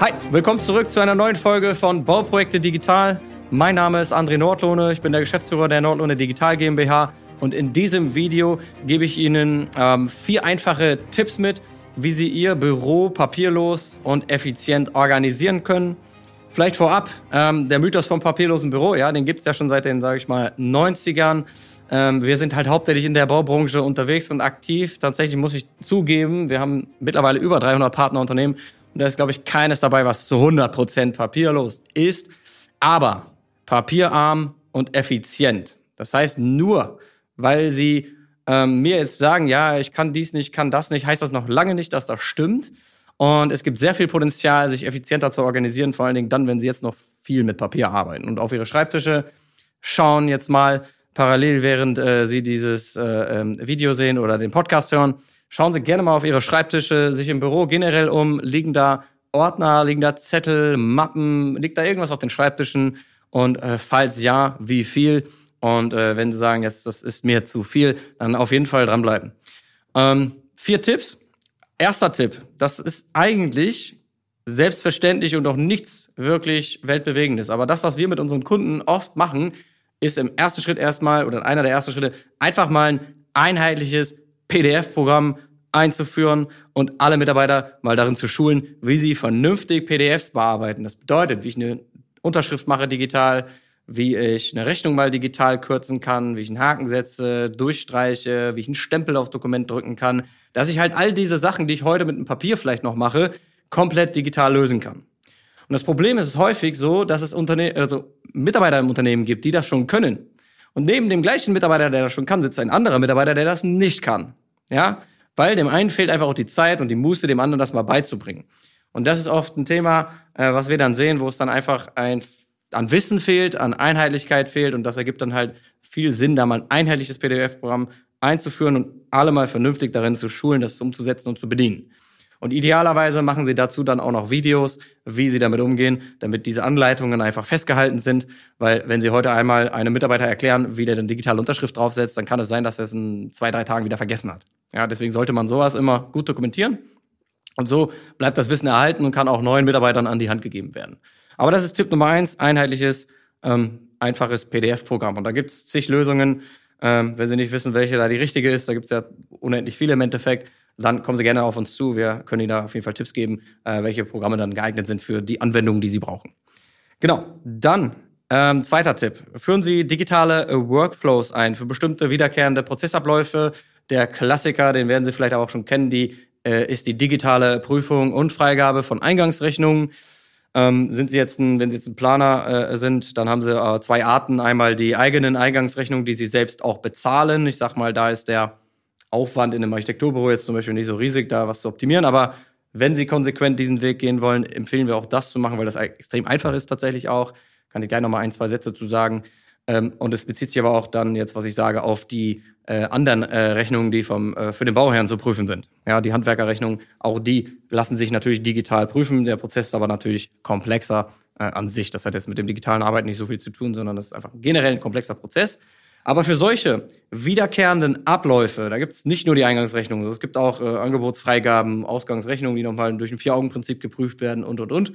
Hi, willkommen zurück zu einer neuen Folge von Bauprojekte Digital. Mein Name ist André Nordlohne, ich bin der Geschäftsführer der Nordlohne Digital GmbH und in diesem Video gebe ich Ihnen ähm, vier einfache Tipps mit, wie Sie Ihr Büro papierlos und effizient organisieren können. Vielleicht vorab, ähm, der Mythos vom papierlosen Büro, ja, den gibt es ja schon seit den, sage ich mal, 90ern. Ähm, wir sind halt hauptsächlich in der Baubranche unterwegs und aktiv. Tatsächlich muss ich zugeben, wir haben mittlerweile über 300 Partnerunternehmen und da ist, glaube ich, keines dabei, was zu 100% papierlos ist. Aber papierarm und effizient. Das heißt, nur weil Sie ähm, mir jetzt sagen, ja, ich kann dies nicht, kann das nicht, heißt das noch lange nicht, dass das stimmt. Und es gibt sehr viel Potenzial, sich effizienter zu organisieren, vor allen Dingen dann, wenn Sie jetzt noch viel mit Papier arbeiten und auf Ihre Schreibtische schauen jetzt mal parallel, während äh, Sie dieses äh, ähm, Video sehen oder den Podcast hören. Schauen Sie gerne mal auf Ihre Schreibtische, sich im Büro generell um. Liegen da Ordner, liegen da Zettel, Mappen, liegt da irgendwas auf den Schreibtischen? Und äh, falls ja, wie viel? Und äh, wenn Sie sagen, jetzt das ist mir zu viel, dann auf jeden Fall dranbleiben. Ähm, vier Tipps. Erster Tipp, das ist eigentlich selbstverständlich und auch nichts wirklich weltbewegendes. Aber das, was wir mit unseren Kunden oft machen, ist im ersten Schritt erstmal oder einer der ersten Schritte einfach mal ein einheitliches PDF-Programm einzuführen und alle Mitarbeiter mal darin zu schulen, wie sie vernünftig PDFs bearbeiten. Das bedeutet, wie ich eine Unterschrift mache digital, wie ich eine Rechnung mal digital kürzen kann, wie ich einen Haken setze, durchstreiche, wie ich einen Stempel aufs Dokument drücken kann, dass ich halt all diese Sachen, die ich heute mit einem Papier vielleicht noch mache, komplett digital lösen kann. Und das Problem ist häufig so, dass es Unterne also Mitarbeiter im Unternehmen gibt, die das schon können. Und neben dem gleichen Mitarbeiter, der das schon kann, sitzt ein anderer Mitarbeiter, der das nicht kann. Ja, weil dem einen fehlt einfach auch die Zeit und die Muße, dem anderen das mal beizubringen. Und das ist oft ein Thema, äh, was wir dann sehen, wo es dann einfach ein, an Wissen fehlt, an Einheitlichkeit fehlt und das ergibt dann halt viel Sinn, da mal ein einheitliches PDF-Programm einzuführen und alle mal vernünftig darin zu schulen, das umzusetzen und zu bedienen. Und idealerweise machen sie dazu dann auch noch Videos, wie sie damit umgehen, damit diese Anleitungen einfach festgehalten sind. Weil wenn sie heute einmal einem Mitarbeiter erklären, wie der eine digitale Unterschrift draufsetzt, dann kann es sein, dass er es in zwei, drei Tagen wieder vergessen hat. Ja, deswegen sollte man sowas immer gut dokumentieren. Und so bleibt das Wissen erhalten und kann auch neuen Mitarbeitern an die Hand gegeben werden. Aber das ist Tipp Nummer eins, einheitliches, ähm, einfaches PDF-Programm. Und da gibt es zig Lösungen. Ähm, wenn Sie nicht wissen, welche da die richtige ist, da gibt es ja unendlich viele im Endeffekt dann kommen Sie gerne auf uns zu. Wir können Ihnen da auf jeden Fall Tipps geben, äh, welche Programme dann geeignet sind für die Anwendungen, die Sie brauchen. Genau, dann ähm, zweiter Tipp. Führen Sie digitale äh, Workflows ein für bestimmte wiederkehrende Prozessabläufe. Der Klassiker, den werden Sie vielleicht auch schon kennen, die äh, ist die digitale Prüfung und Freigabe von Eingangsrechnungen. Ähm, sind Sie jetzt ein, wenn Sie jetzt ein Planer äh, sind, dann haben Sie äh, zwei Arten. Einmal die eigenen Eingangsrechnungen, die Sie selbst auch bezahlen. Ich sag mal, da ist der Aufwand in einem Architekturbüro jetzt zum Beispiel nicht so riesig, da was zu optimieren. Aber wenn Sie konsequent diesen Weg gehen wollen, empfehlen wir auch das zu machen, weil das extrem einfach ist tatsächlich auch. Kann ich gleich nochmal ein, zwei Sätze zu sagen. Ähm, und es bezieht sich aber auch dann jetzt, was ich sage, auf die äh, anderen äh, Rechnungen, die vom, äh, für den Bauherrn zu prüfen sind. Ja, die Handwerkerrechnungen, auch die lassen sich natürlich digital prüfen. Der Prozess ist aber natürlich komplexer an sich. Das hat jetzt mit dem digitalen Arbeiten nicht so viel zu tun, sondern das ist einfach generell ein komplexer Prozess. Aber für solche wiederkehrenden Abläufe, da gibt es nicht nur die Eingangsrechnung, es gibt auch äh, Angebotsfreigaben, Ausgangsrechnungen, die nochmal durch ein Vier-Augen-Prinzip geprüft werden und, und, und.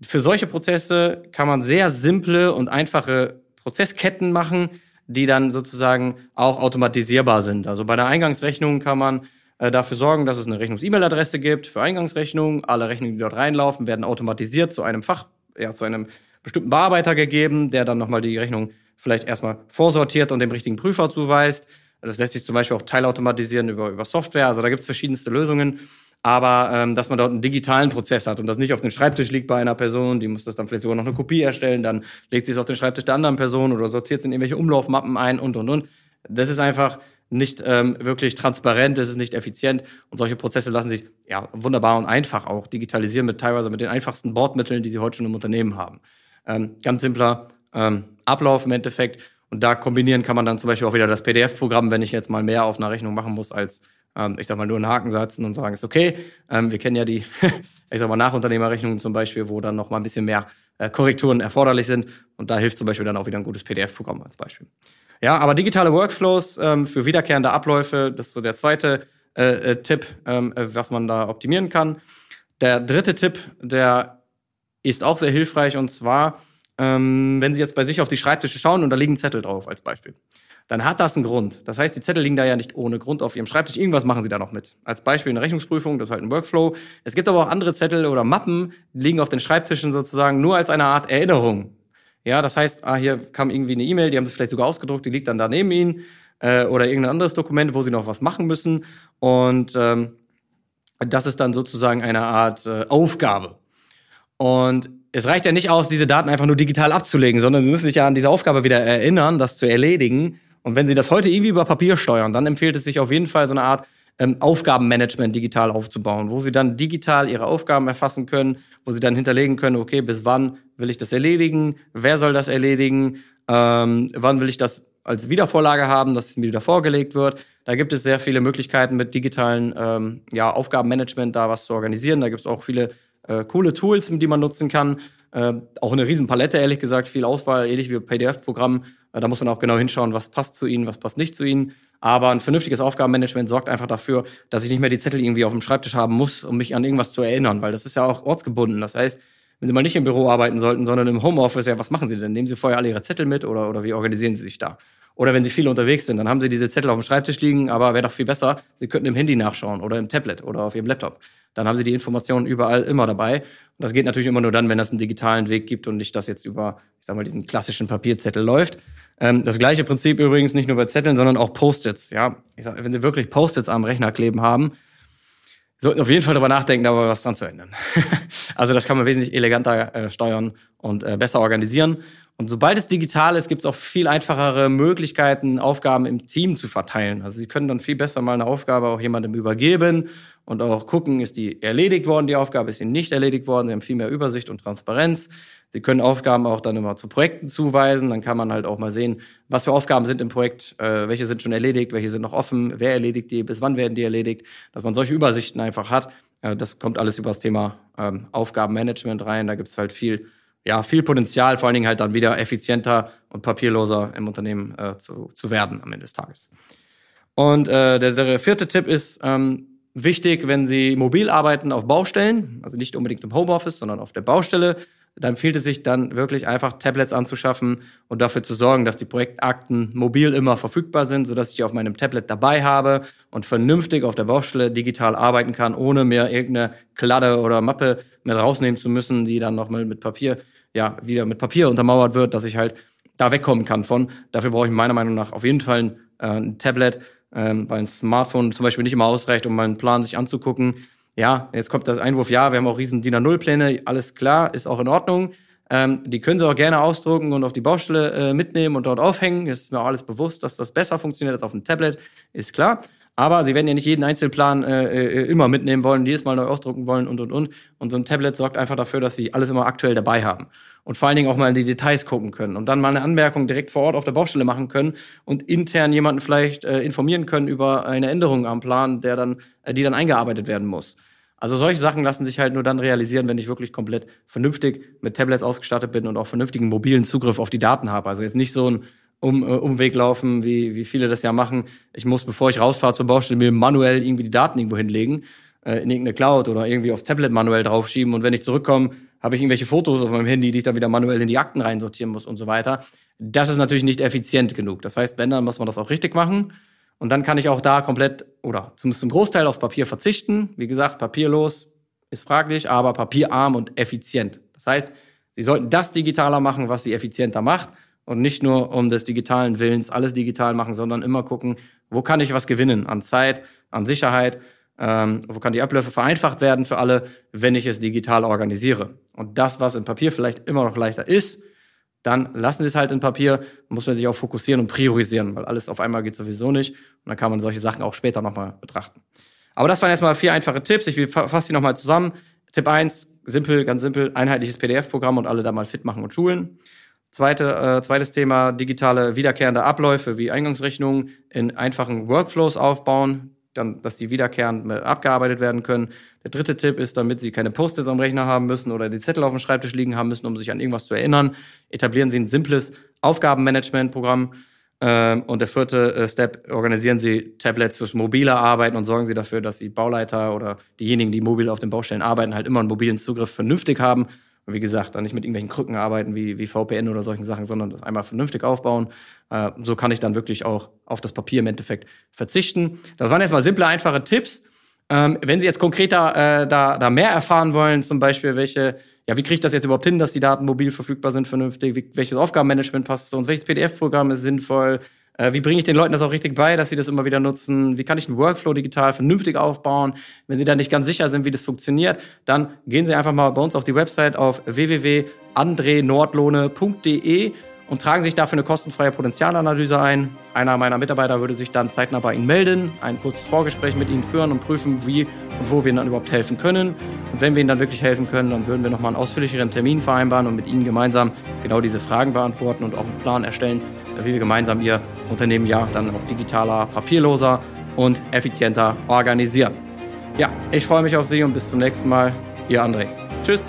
Für solche Prozesse kann man sehr simple und einfache Prozessketten machen, die dann sozusagen auch automatisierbar sind. Also bei der Eingangsrechnung kann man äh, dafür sorgen, dass es eine Rechnungs-E-Mail-Adresse gibt für Eingangsrechnungen. Alle Rechnungen, die dort reinlaufen, werden automatisiert zu einem Fach, ja, zu einem bestimmten Bearbeiter gegeben, der dann nochmal die Rechnung vielleicht erstmal vorsortiert und dem richtigen Prüfer zuweist. Das lässt sich zum Beispiel auch teilautomatisieren über, über Software. Also da gibt es verschiedenste Lösungen. Aber ähm, dass man dort einen digitalen Prozess hat und das nicht auf dem Schreibtisch liegt bei einer Person, die muss das dann vielleicht sogar noch eine Kopie erstellen, dann legt sie es auf den Schreibtisch der anderen Person oder sortiert es in irgendwelche Umlaufmappen ein und und und. Das ist einfach nicht ähm, wirklich transparent, das ist nicht effizient und solche Prozesse lassen sich ja wunderbar und einfach auch digitalisieren mit teilweise mit den einfachsten Bordmitteln, die sie heute schon im Unternehmen haben. Ähm, ganz simpler ähm, Ablauf im Endeffekt. Und da kombinieren kann man dann zum Beispiel auch wieder das PDF-Programm, wenn ich jetzt mal mehr auf einer Rechnung machen muss, als ähm, ich sag mal nur einen Haken setzen und sagen, ist okay. Ähm, wir kennen ja die, ich sag mal, Nachunternehmerrechnungen zum Beispiel, wo dann noch mal ein bisschen mehr äh, Korrekturen erforderlich sind. Und da hilft zum Beispiel dann auch wieder ein gutes PDF-Programm als Beispiel. Ja, aber digitale Workflows ähm, für wiederkehrende Abläufe, das ist so der zweite äh, äh, Tipp, äh, was man da optimieren kann. Der dritte Tipp, der ist auch sehr hilfreich und zwar, ähm, wenn Sie jetzt bei sich auf die Schreibtische schauen und da liegen Zettel drauf als Beispiel dann hat das einen Grund. Das heißt, die Zettel liegen da ja nicht ohne Grund auf Ihrem Schreibtisch. Irgendwas machen Sie da noch mit. Als Beispiel eine Rechnungsprüfung, das ist halt ein Workflow. Es gibt aber auch andere Zettel oder Mappen, die liegen auf den Schreibtischen sozusagen nur als eine Art Erinnerung. Ja, das heißt, ah, hier kam irgendwie eine E-Mail, die haben Sie vielleicht sogar ausgedruckt, die liegt dann da neben Ihnen äh, oder irgendein anderes Dokument, wo Sie noch was machen müssen. Und ähm, das ist dann sozusagen eine Art äh, Aufgabe. Und es reicht ja nicht aus, diese Daten einfach nur digital abzulegen, sondern Sie müssen sich ja an diese Aufgabe wieder erinnern, das zu erledigen. Und wenn Sie das heute irgendwie über Papier steuern, dann empfiehlt es sich auf jeden Fall so eine Art ähm, Aufgabenmanagement digital aufzubauen, wo Sie dann digital Ihre Aufgaben erfassen können, wo Sie dann hinterlegen können, okay, bis wann will ich das erledigen, wer soll das erledigen, ähm, wann will ich das als Wiedervorlage haben, dass es mir wieder vorgelegt wird. Da gibt es sehr viele Möglichkeiten mit digitalen ähm, ja, Aufgabenmanagement da was zu organisieren. Da gibt es auch viele äh, coole Tools, die man nutzen kann. Äh, auch eine Riesenpalette, ehrlich gesagt, viel Auswahl, ähnlich wie PDF-Programm. Äh, da muss man auch genau hinschauen, was passt zu Ihnen, was passt nicht zu Ihnen. Aber ein vernünftiges Aufgabenmanagement sorgt einfach dafür, dass ich nicht mehr die Zettel irgendwie auf dem Schreibtisch haben muss, um mich an irgendwas zu erinnern, weil das ist ja auch ortsgebunden. Das heißt, wenn Sie mal nicht im Büro arbeiten sollten, sondern im Homeoffice, ja, was machen Sie denn? Nehmen Sie vorher alle Ihre Zettel mit oder, oder wie organisieren Sie sich da? Oder wenn Sie viel unterwegs sind, dann haben Sie diese Zettel auf dem Schreibtisch liegen, aber wäre doch viel besser, Sie könnten im Handy nachschauen oder im Tablet oder auf Ihrem Laptop. Dann haben Sie die Informationen überall immer dabei. Und das geht natürlich immer nur dann, wenn es einen digitalen Weg gibt und nicht das jetzt über, ich sag mal, diesen klassischen Papierzettel läuft. Ähm, das gleiche Prinzip übrigens nicht nur bei Zetteln, sondern auch Post-its. Ja, ich sag, wenn Sie wirklich Post-its am Rechner kleben haben, sollten auf jeden Fall darüber nachdenken, da was dran zu ändern. also das kann man wesentlich eleganter äh, steuern und äh, besser organisieren. Und sobald es digital ist, gibt es auch viel einfachere Möglichkeiten, Aufgaben im Team zu verteilen. Also Sie können dann viel besser mal eine Aufgabe auch jemandem übergeben und auch gucken, ist die erledigt worden, die Aufgabe ist ihnen nicht erledigt worden. Sie haben viel mehr Übersicht und Transparenz. Sie können Aufgaben auch dann immer zu Projekten zuweisen. Dann kann man halt auch mal sehen, was für Aufgaben sind im Projekt, äh, welche sind schon erledigt, welche sind noch offen, wer erledigt die, bis wann werden die erledigt, dass man solche Übersichten einfach hat. Äh, das kommt alles über das Thema ähm, Aufgabenmanagement rein. Da gibt es halt viel, ja, viel Potenzial, vor allen Dingen halt dann wieder effizienter und papierloser im Unternehmen äh, zu, zu werden am Ende des Tages. Und äh, der, der vierte Tipp ist, ähm, wichtig, wenn Sie mobil arbeiten auf Baustellen, also nicht unbedingt im Homeoffice, sondern auf der Baustelle, dann empfiehlt es sich dann wirklich einfach Tablets anzuschaffen und dafür zu sorgen, dass die Projektakten mobil immer verfügbar sind, sodass ich die auf meinem Tablet dabei habe und vernünftig auf der Baustelle digital arbeiten kann, ohne mir irgendeine Kladde oder Mappe mit rausnehmen zu müssen, die dann nochmal mit Papier, ja, wieder mit Papier untermauert wird, dass ich halt da wegkommen kann von. Dafür brauche ich meiner Meinung nach auf jeden Fall ein, äh, ein Tablet, ähm, weil ein Smartphone zum Beispiel nicht immer ausreicht, um meinen Plan sich anzugucken. Ja, jetzt kommt das Einwurf, ja, wir haben auch riesen DIN A0-Pläne, alles klar, ist auch in Ordnung. Ähm, die können Sie auch gerne ausdrucken und auf die Baustelle äh, mitnehmen und dort aufhängen. Ist mir auch alles bewusst, dass das besser funktioniert als auf dem Tablet, ist klar. Aber Sie werden ja nicht jeden Einzelplan äh, äh, immer mitnehmen wollen, jedes Mal neu ausdrucken wollen und und und. Und so ein Tablet sorgt einfach dafür, dass Sie alles immer aktuell dabei haben und vor allen Dingen auch mal in die Details gucken können und dann mal eine Anmerkung direkt vor Ort auf der Baustelle machen können und intern jemanden vielleicht äh, informieren können über eine Änderung am Plan, der dann, äh, die dann eingearbeitet werden muss. Also solche Sachen lassen sich halt nur dann realisieren, wenn ich wirklich komplett vernünftig mit Tablets ausgestattet bin und auch vernünftigen mobilen Zugriff auf die Daten habe. Also jetzt nicht so ein um, äh, Umweg laufen, wie, wie viele das ja machen. Ich muss, bevor ich rausfahre zur Baustelle, mir manuell irgendwie die Daten irgendwo hinlegen, äh, in irgendeine Cloud oder irgendwie aufs Tablet manuell draufschieben. Und wenn ich zurückkomme, habe ich irgendwelche Fotos auf meinem Handy, die ich dann wieder manuell in die Akten reinsortieren muss und so weiter. Das ist natürlich nicht effizient genug. Das heißt, wenn, dann muss man das auch richtig machen. Und dann kann ich auch da komplett oder zumindest zum Großteil aufs Papier verzichten. Wie gesagt, papierlos ist fraglich, aber papierarm und effizient. Das heißt, Sie sollten das digitaler machen, was Sie effizienter macht und nicht nur um des digitalen Willens alles digital machen, sondern immer gucken, wo kann ich was gewinnen an Zeit, an Sicherheit, ähm, wo kann die Abläufe vereinfacht werden für alle, wenn ich es digital organisiere. Und das, was im Papier vielleicht immer noch leichter ist, dann lassen Sie es halt in Papier, muss man sich auch fokussieren und priorisieren, weil alles auf einmal geht sowieso nicht. Und dann kann man solche Sachen auch später nochmal betrachten. Aber das waren erstmal vier einfache Tipps. Ich fasse die nochmal zusammen. Tipp eins simpel, ganz simpel, einheitliches PDF-Programm und alle da mal fit machen und schulen. Zweite, äh, zweites Thema, digitale wiederkehrende Abläufe wie Eingangsrechnungen in einfachen Workflows aufbauen, dann, dass die wiederkehrend abgearbeitet werden können. Der dritte Tipp ist, damit Sie keine Post-its am Rechner haben müssen oder die Zettel auf dem Schreibtisch liegen haben müssen, um sich an irgendwas zu erinnern, etablieren Sie ein simples Aufgabenmanagement-Programm. Ähm, und der vierte äh, Step, organisieren Sie Tablets fürs mobile Arbeiten und sorgen Sie dafür, dass die Bauleiter oder diejenigen, die mobil auf den Baustellen arbeiten, halt immer einen mobilen Zugriff vernünftig haben. Und wie gesagt, dann nicht mit irgendwelchen Krücken arbeiten wie, wie VPN oder solchen Sachen, sondern das einmal vernünftig aufbauen. Äh, so kann ich dann wirklich auch auf das Papier im Endeffekt verzichten. Das waren erstmal simple, einfache Tipps. Ähm, wenn Sie jetzt konkreter äh, da, da mehr erfahren wollen, zum Beispiel, welche ja, wie kriege ich das jetzt überhaupt hin, dass die Daten mobil verfügbar sind, vernünftig? Wie, welches Aufgabenmanagement passt zu uns? Welches PDF-Programm ist sinnvoll? Äh, wie bringe ich den Leuten das auch richtig bei, dass sie das immer wieder nutzen? Wie kann ich einen Workflow digital vernünftig aufbauen? Wenn sie da nicht ganz sicher sind, wie das funktioniert, dann gehen Sie einfach mal bei uns auf die Website auf www.andrenordlohne.de und tragen sich dafür eine kostenfreie Potenzialanalyse ein. Einer meiner Mitarbeiter würde sich dann zeitnah bei Ihnen melden, ein kurzes Vorgespräch mit Ihnen führen und prüfen, wie und wo wir Ihnen dann überhaupt helfen können. Und wenn wir Ihnen dann wirklich helfen können, dann würden wir nochmal einen ausführlicheren Termin vereinbaren und mit Ihnen gemeinsam genau diese Fragen beantworten und auch einen Plan erstellen, wie wir gemeinsam Ihr Unternehmen ja dann auch digitaler, papierloser und effizienter organisieren. Ja, ich freue mich auf Sie und bis zum nächsten Mal. Ihr André. Tschüss.